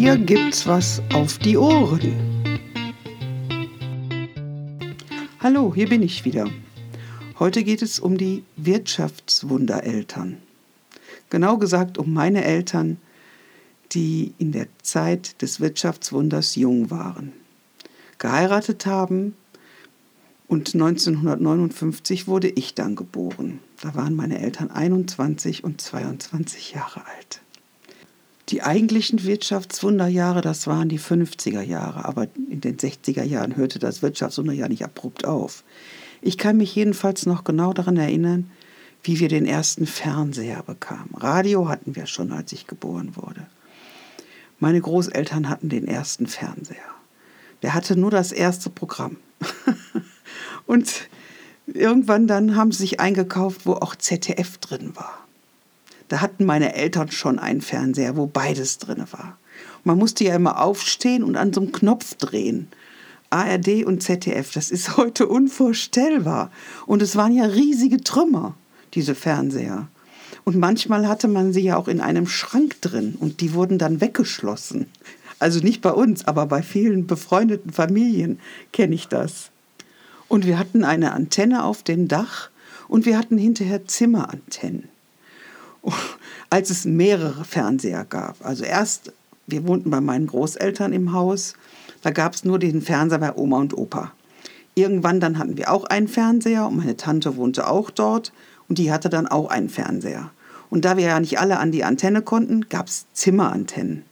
Hier gibt's was auf die Ohren. Hallo, hier bin ich wieder. Heute geht es um die Wirtschaftswundereltern. Genau gesagt um meine Eltern, die in der Zeit des Wirtschaftswunders jung waren, geheiratet haben und 1959 wurde ich dann geboren. Da waren meine Eltern 21 und 22 Jahre alt. Die eigentlichen Wirtschaftswunderjahre, das waren die 50er Jahre, aber in den 60er Jahren hörte das Wirtschaftswunderjahr nicht abrupt auf. Ich kann mich jedenfalls noch genau daran erinnern, wie wir den ersten Fernseher bekamen. Radio hatten wir schon, als ich geboren wurde. Meine Großeltern hatten den ersten Fernseher. Der hatte nur das erste Programm. Und irgendwann dann haben sie sich eingekauft, wo auch ZDF drin war. Da hatten meine Eltern schon einen Fernseher, wo beides drin war. man musste ja immer aufstehen und an so einem Knopf drehen. ARD und ZDF, das ist heute unvorstellbar. Und es waren ja riesige Trümmer, diese Fernseher. Und manchmal hatte man sie ja auch in einem Schrank drin und die wurden dann weggeschlossen. Also nicht bei uns, aber bei vielen befreundeten Familien kenne ich das. Und wir hatten eine Antenne auf dem Dach und wir hatten hinterher Zimmerantennen. Als es mehrere Fernseher gab. Also erst, wir wohnten bei meinen Großeltern im Haus, da gab es nur den Fernseher bei Oma und Opa. Irgendwann dann hatten wir auch einen Fernseher und meine Tante wohnte auch dort und die hatte dann auch einen Fernseher. Und da wir ja nicht alle an die Antenne konnten, gab es Zimmerantennen.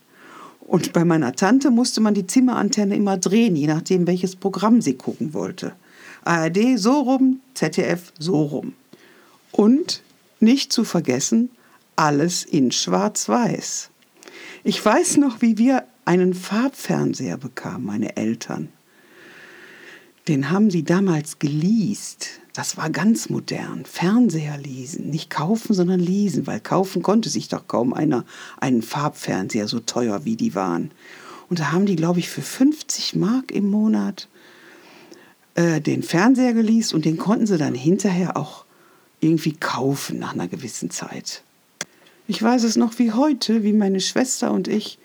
Und bei meiner Tante musste man die Zimmerantenne immer drehen, je nachdem, welches Programm sie gucken wollte. ARD so rum, ZDF so rum. Und nicht zu vergessen, alles in Schwarz-Weiß. Ich weiß noch, wie wir einen Farbfernseher bekamen, meine Eltern. Den haben sie damals geleast. Das war ganz modern. Fernseher leasen. Nicht kaufen, sondern leasen, weil kaufen konnte sich doch kaum einer einen Farbfernseher, so teuer wie die waren. Und da haben die, glaube ich, für 50 Mark im Monat äh, den Fernseher geleast und den konnten sie dann hinterher auch irgendwie kaufen nach einer gewissen Zeit. Ich weiß es noch wie heute, wie meine Schwester und ich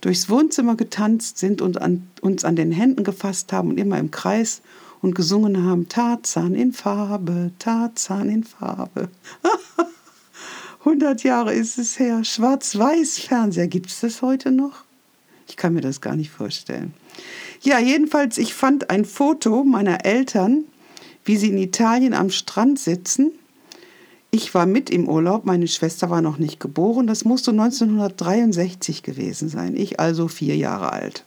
durchs Wohnzimmer getanzt sind und an, uns an den Händen gefasst haben und immer im Kreis und gesungen haben, Tarzan in Farbe, Tarzan in Farbe. 100 Jahre ist es her. Schwarz-Weiß-Fernseher, gibt es das heute noch? Ich kann mir das gar nicht vorstellen. Ja, jedenfalls, ich fand ein Foto meiner Eltern, wie sie in Italien am Strand sitzen. Ich war mit im Urlaub, meine Schwester war noch nicht geboren. Das musste 1963 gewesen sein. Ich also vier Jahre alt.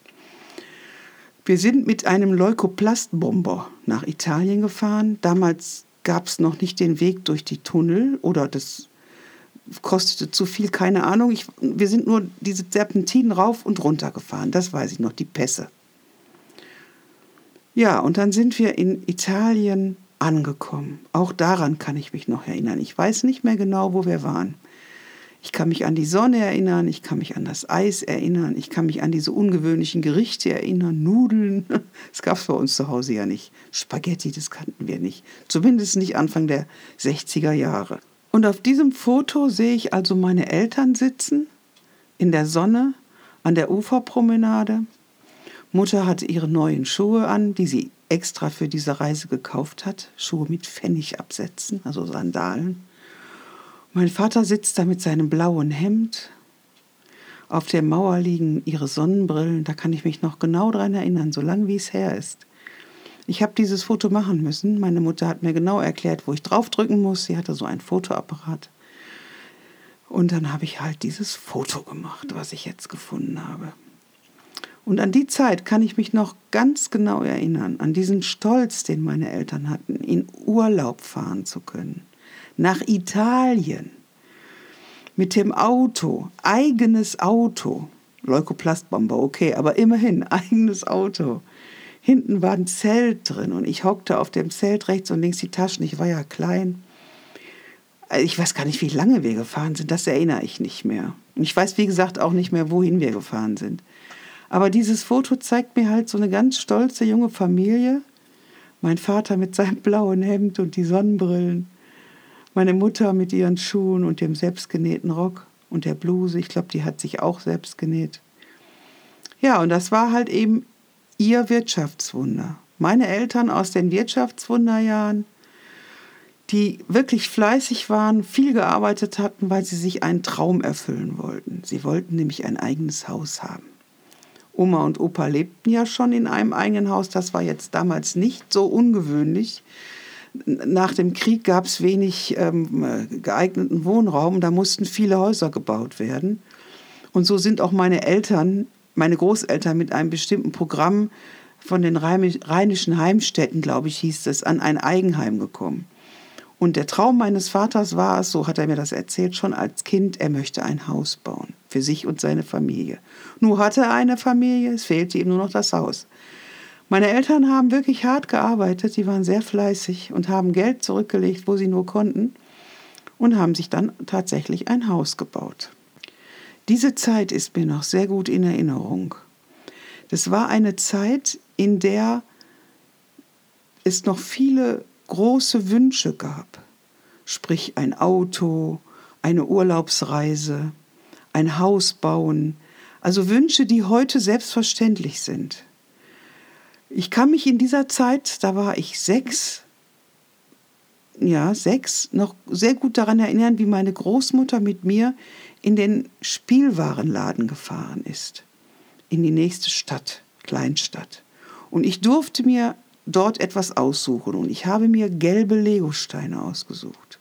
Wir sind mit einem Leukoplastbomber nach Italien gefahren. Damals gab es noch nicht den Weg durch die Tunnel oder das kostete zu viel, keine Ahnung. Ich, wir sind nur diese Serpentinen rauf und runter gefahren. Das weiß ich noch, die Pässe. Ja, und dann sind wir in Italien angekommen. Auch daran kann ich mich noch erinnern. Ich weiß nicht mehr genau, wo wir waren. Ich kann mich an die Sonne erinnern, ich kann mich an das Eis erinnern, ich kann mich an diese ungewöhnlichen Gerichte erinnern, Nudeln. Das gab es bei uns zu Hause ja nicht. Spaghetti, das kannten wir nicht. Zumindest nicht Anfang der 60er Jahre. Und auf diesem Foto sehe ich also meine Eltern sitzen, in der Sonne, an der Uferpromenade. Mutter hatte ihre neuen Schuhe an, die sie extra für diese Reise gekauft hat. Schuhe mit Pfennigabsätzen, also Sandalen. Mein Vater sitzt da mit seinem blauen Hemd. Auf der Mauer liegen ihre Sonnenbrillen. Da kann ich mich noch genau daran erinnern, so lange wie es her ist. Ich habe dieses Foto machen müssen. Meine Mutter hat mir genau erklärt, wo ich draufdrücken muss. Sie hatte so einen Fotoapparat. Und dann habe ich halt dieses Foto gemacht, was ich jetzt gefunden habe. Und an die Zeit kann ich mich noch ganz genau erinnern, an diesen Stolz, den meine Eltern hatten, in Urlaub fahren zu können nach Italien mit dem Auto, eigenes Auto. Leukoplastbomber, okay, aber immerhin eigenes Auto. Hinten war ein Zelt drin und ich hockte auf dem Zelt rechts und links die Taschen. Ich war ja klein. Ich weiß gar nicht, wie lange wir gefahren sind, das erinnere ich nicht mehr. Ich weiß, wie gesagt, auch nicht mehr, wohin wir gefahren sind. Aber dieses Foto zeigt mir halt so eine ganz stolze junge Familie. Mein Vater mit seinem blauen Hemd und die Sonnenbrillen. Meine Mutter mit ihren Schuhen und dem selbstgenähten Rock und der Bluse, ich glaube, die hat sich auch selbst genäht. Ja, und das war halt eben ihr Wirtschaftswunder. Meine Eltern aus den Wirtschaftswunderjahren, die wirklich fleißig waren, viel gearbeitet hatten, weil sie sich einen Traum erfüllen wollten. Sie wollten nämlich ein eigenes Haus haben. Oma und Opa lebten ja schon in einem eigenen Haus, das war jetzt damals nicht so ungewöhnlich. Nach dem Krieg gab es wenig ähm, geeigneten Wohnraum, da mussten viele Häuser gebaut werden. Und so sind auch meine Eltern, meine Großeltern mit einem bestimmten Programm von den rheinischen Heimstätten, glaube ich, hieß es, an ein Eigenheim gekommen. Und der Traum meines Vaters war es, so hat er mir das erzählt, schon als Kind, er möchte ein Haus bauen für sich und seine Familie. Nur hatte er eine Familie, es fehlte ihm nur noch das Haus. Meine Eltern haben wirklich hart gearbeitet, sie waren sehr fleißig und haben Geld zurückgelegt, wo sie nur konnten und haben sich dann tatsächlich ein Haus gebaut. Diese Zeit ist mir noch sehr gut in Erinnerung. Das war eine Zeit, in der es noch viele große Wünsche gab, sprich ein Auto, eine Urlaubsreise, ein Haus bauen, also Wünsche, die heute selbstverständlich sind. Ich kann mich in dieser Zeit, da war ich sechs, ja, sechs, noch sehr gut daran erinnern, wie meine Großmutter mit mir in den Spielwarenladen gefahren ist, in die nächste Stadt, Kleinstadt. Und ich durfte mir dort etwas aussuchen und ich habe mir gelbe Legosteine ausgesucht.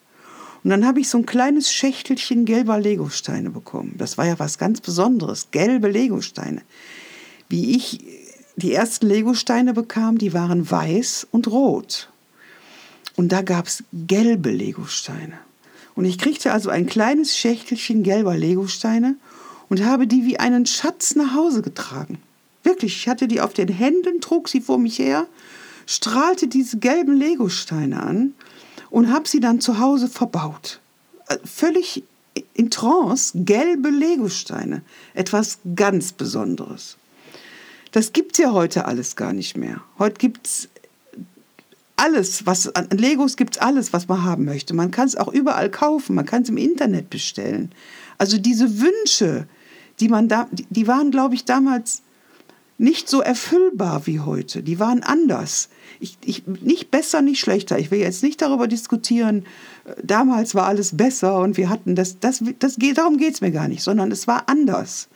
Und dann habe ich so ein kleines Schächtelchen gelber Legosteine bekommen. Das war ja was ganz Besonderes, gelbe Legosteine. Wie ich die ersten Legosteine bekam, die waren weiß und rot. Und da gab es gelbe Legosteine. Und ich kriegte also ein kleines Schächtelchen gelber Legosteine und habe die wie einen Schatz nach Hause getragen. Wirklich, ich hatte die auf den Händen, trug sie vor mich her strahlte diese gelben Legosteine an und habe sie dann zu Hause verbaut. Äh, völlig in Trance, gelbe Legosteine. Etwas ganz Besonderes. Das gibt es ja heute alles gar nicht mehr. Heute gibt es alles, was an Legos gibt es alles, was man haben möchte. Man kann es auch überall kaufen, man kann es im Internet bestellen. Also diese Wünsche, die man da, die waren, glaube ich, damals nicht so erfüllbar wie heute. Die waren anders. Ich, ich, nicht besser, nicht schlechter. Ich will jetzt nicht darüber diskutieren, äh, damals war alles besser und wir hatten das, das, das geht, darum geht es mir gar nicht, sondern es war anders.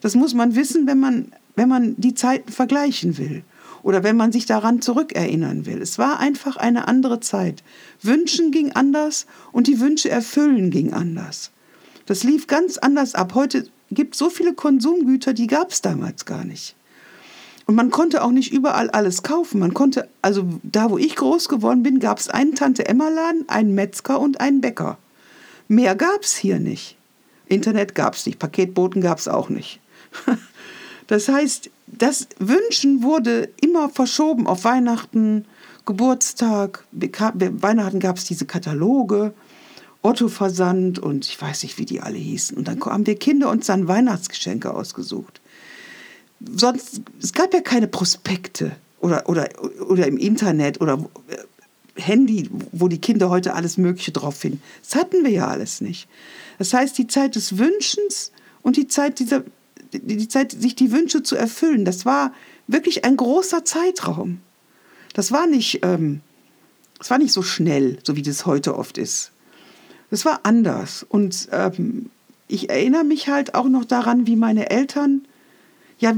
Das muss man wissen, wenn man, wenn man die Zeiten vergleichen will oder wenn man sich daran zurückerinnern will. Es war einfach eine andere Zeit. Wünschen ging anders und die Wünsche erfüllen ging anders. Das lief ganz anders ab. Heute gibt es so viele Konsumgüter, die gab es damals gar nicht. Und man konnte auch nicht überall alles kaufen. Man konnte, also da, wo ich groß geworden bin, gab es einen Tante-Emma-Laden, einen Metzger und einen Bäcker. Mehr gab es hier nicht. Internet gab es nicht, Paketboten gab es auch nicht. Das heißt, das Wünschen wurde immer verschoben auf Weihnachten, Geburtstag. Weihnachten gab es diese Kataloge, Otto-Versand und ich weiß nicht, wie die alle hießen. Und dann haben wir Kinder uns dann Weihnachtsgeschenke ausgesucht sonst, es gab ja keine Prospekte oder, oder, oder im Internet oder äh, Handy, wo die Kinder heute alles Mögliche drauf finden. Das hatten wir ja alles nicht. Das heißt, die Zeit des Wünschens und die Zeit dieser, die Zeit, sich die Wünsche zu erfüllen, das war wirklich ein großer Zeitraum. Das war nicht, ähm, das war nicht so schnell, so wie das heute oft ist. Das war anders. Und ähm, ich erinnere mich halt auch noch daran, wie meine Eltern ja,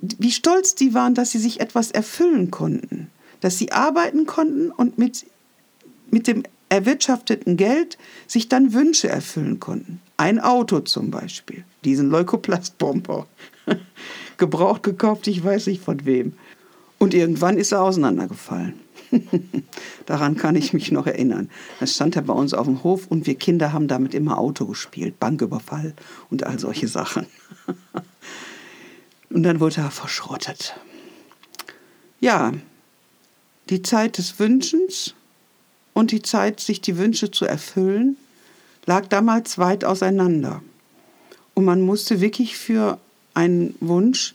wie stolz die waren, dass sie sich etwas erfüllen konnten, dass sie arbeiten konnten und mit, mit dem erwirtschafteten Geld sich dann Wünsche erfüllen konnten. Ein Auto zum Beispiel, diesen Leukoplastbomber, gebraucht gekauft, ich weiß nicht von wem. Und irgendwann ist er auseinandergefallen. Daran kann ich mich noch erinnern. Das stand er bei uns auf dem Hof und wir Kinder haben damit immer Auto gespielt, Banküberfall und all solche Sachen. Und dann wurde er verschrottet. Ja, die Zeit des Wünschens und die Zeit, sich die Wünsche zu erfüllen, lag damals weit auseinander. Und man musste wirklich für einen Wunsch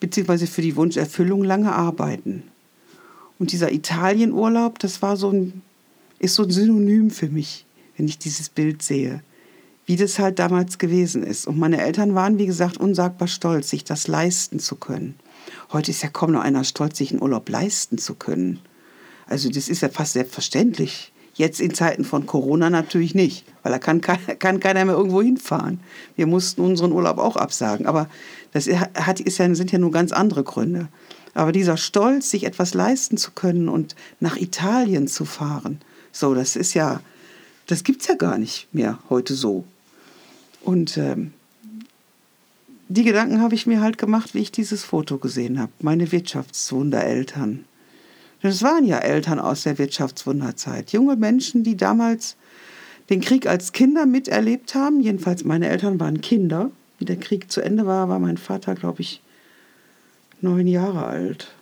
beziehungsweise für die Wunscherfüllung lange arbeiten. Und dieser Italienurlaub, das war so ein, ist so ein Synonym für mich, wenn ich dieses Bild sehe. Wie das halt damals gewesen ist. Und meine Eltern waren, wie gesagt, unsagbar stolz, sich das leisten zu können. Heute ist ja kaum noch einer stolz, sich einen Urlaub leisten zu können. Also das ist ja fast selbstverständlich. Jetzt in Zeiten von Corona natürlich nicht, weil da kann, kann keiner mehr irgendwo hinfahren. Wir mussten unseren Urlaub auch absagen. Aber das hat, ist ja, sind ja nur ganz andere Gründe. Aber dieser Stolz, sich etwas leisten zu können und nach Italien zu fahren, so, das ist ja, das gibt es ja gar nicht mehr heute so. Und ähm, die Gedanken habe ich mir halt gemacht, wie ich dieses Foto gesehen habe. Meine Wirtschaftswundereltern. Das waren ja Eltern aus der Wirtschaftswunderzeit. Junge Menschen, die damals den Krieg als Kinder miterlebt haben. Jedenfalls meine Eltern waren Kinder. Wie der Krieg zu Ende war, war mein Vater, glaube ich, neun Jahre alt.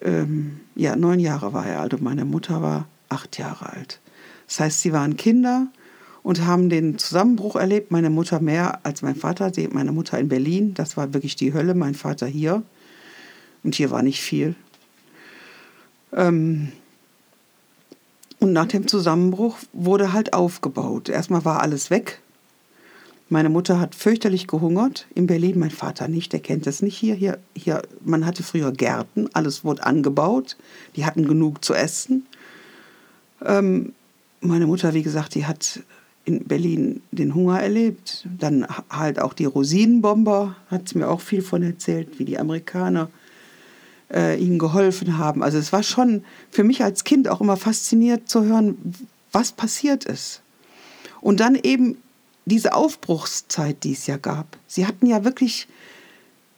Ähm, ja, neun Jahre war er alt und meine Mutter war acht Jahre alt. Das heißt, sie waren Kinder und haben den Zusammenbruch erlebt. Meine Mutter mehr als mein Vater. Meine Mutter in Berlin, das war wirklich die Hölle. Mein Vater hier. Und hier war nicht viel. Ähm und nach dem Zusammenbruch wurde halt aufgebaut. Erstmal war alles weg. Meine Mutter hat fürchterlich gehungert in Berlin, mein Vater nicht, der kennt das nicht hier. hier. Hier, man hatte früher Gärten, alles wurde angebaut, die hatten genug zu essen. Ähm, meine Mutter, wie gesagt, die hat in Berlin den Hunger erlebt. Dann halt auch die Rosinenbomber, hat sie mir auch viel von erzählt, wie die Amerikaner äh, ihnen geholfen haben. Also es war schon für mich als Kind auch immer fasziniert zu hören, was passiert ist. Und dann eben diese Aufbruchszeit, die es ja gab. Sie hatten ja wirklich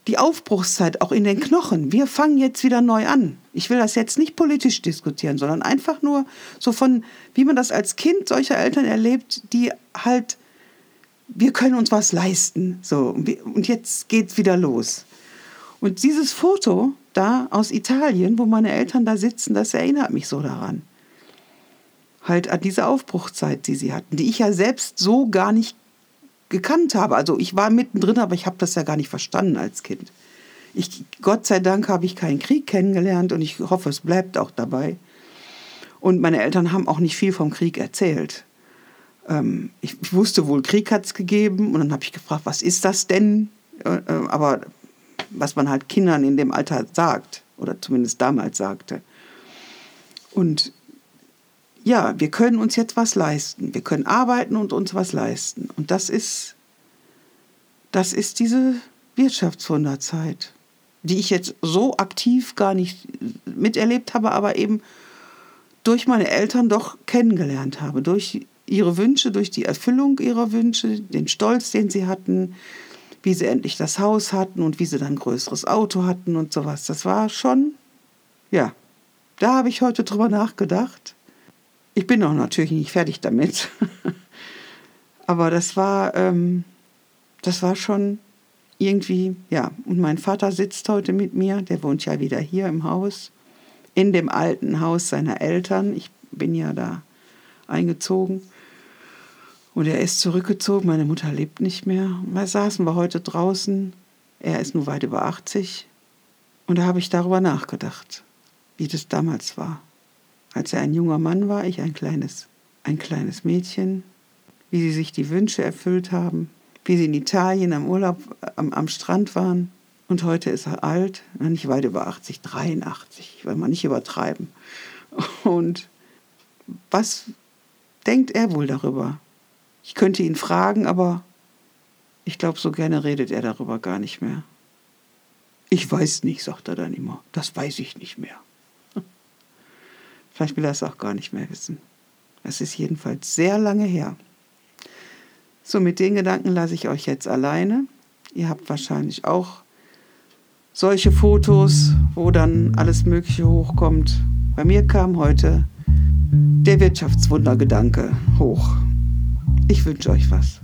die Aufbruchszeit auch in den Knochen. Wir fangen jetzt wieder neu an. Ich will das jetzt nicht politisch diskutieren, sondern einfach nur so von, wie man das als Kind solcher Eltern erlebt, die halt, wir können uns was leisten. So, und jetzt geht's wieder los. Und dieses Foto da aus Italien, wo meine Eltern da sitzen, das erinnert mich so daran. Halt an diese Aufbruchzeit, die sie hatten, die ich ja selbst so gar nicht gekannt habe. Also ich war mittendrin, aber ich habe das ja gar nicht verstanden als Kind. Ich, Gott sei Dank habe ich keinen Krieg kennengelernt und ich hoffe, es bleibt auch dabei. Und meine Eltern haben auch nicht viel vom Krieg erzählt. Ähm, ich, wusste wohl, Krieg hat es gegeben und dann habe ich gefragt, was ist das denn? Äh, äh, aber was man halt Kindern in dem Alter sagt oder zumindest damals sagte. Und ja, wir können uns jetzt was leisten. Wir können arbeiten und uns was leisten. Und das ist, das ist diese Wirtschaftswunderzeit, die ich jetzt so aktiv gar nicht miterlebt habe, aber eben durch meine Eltern doch kennengelernt habe. Durch ihre Wünsche, durch die Erfüllung ihrer Wünsche, den Stolz, den sie hatten, wie sie endlich das Haus hatten und wie sie dann ein größeres Auto hatten und sowas. Das war schon, ja, da habe ich heute drüber nachgedacht. Ich bin auch natürlich nicht fertig damit. Aber das war, ähm, das war schon irgendwie, ja. Und mein Vater sitzt heute mit mir, der wohnt ja wieder hier im Haus, in dem alten Haus seiner Eltern. Ich bin ja da eingezogen. Und er ist zurückgezogen, meine Mutter lebt nicht mehr. Da saßen wir heute draußen. Er ist nur weit über 80. Und da habe ich darüber nachgedacht, wie das damals war als er ein junger Mann war, ich ein kleines, ein kleines Mädchen, wie sie sich die Wünsche erfüllt haben, wie sie in Italien am Urlaub am, am Strand waren. Und heute ist er alt, nicht weit über 80, 83, will man nicht übertreiben. Und was denkt er wohl darüber? Ich könnte ihn fragen, aber ich glaube, so gerne redet er darüber gar nicht mehr. Ich weiß nicht, sagt er dann immer. Das weiß ich nicht mehr. Vielleicht will er es auch gar nicht mehr wissen. Es ist jedenfalls sehr lange her. So, mit den Gedanken lasse ich euch jetzt alleine. Ihr habt wahrscheinlich auch solche Fotos, wo dann alles Mögliche hochkommt. Bei mir kam heute der Wirtschaftswundergedanke hoch. Ich wünsche euch was.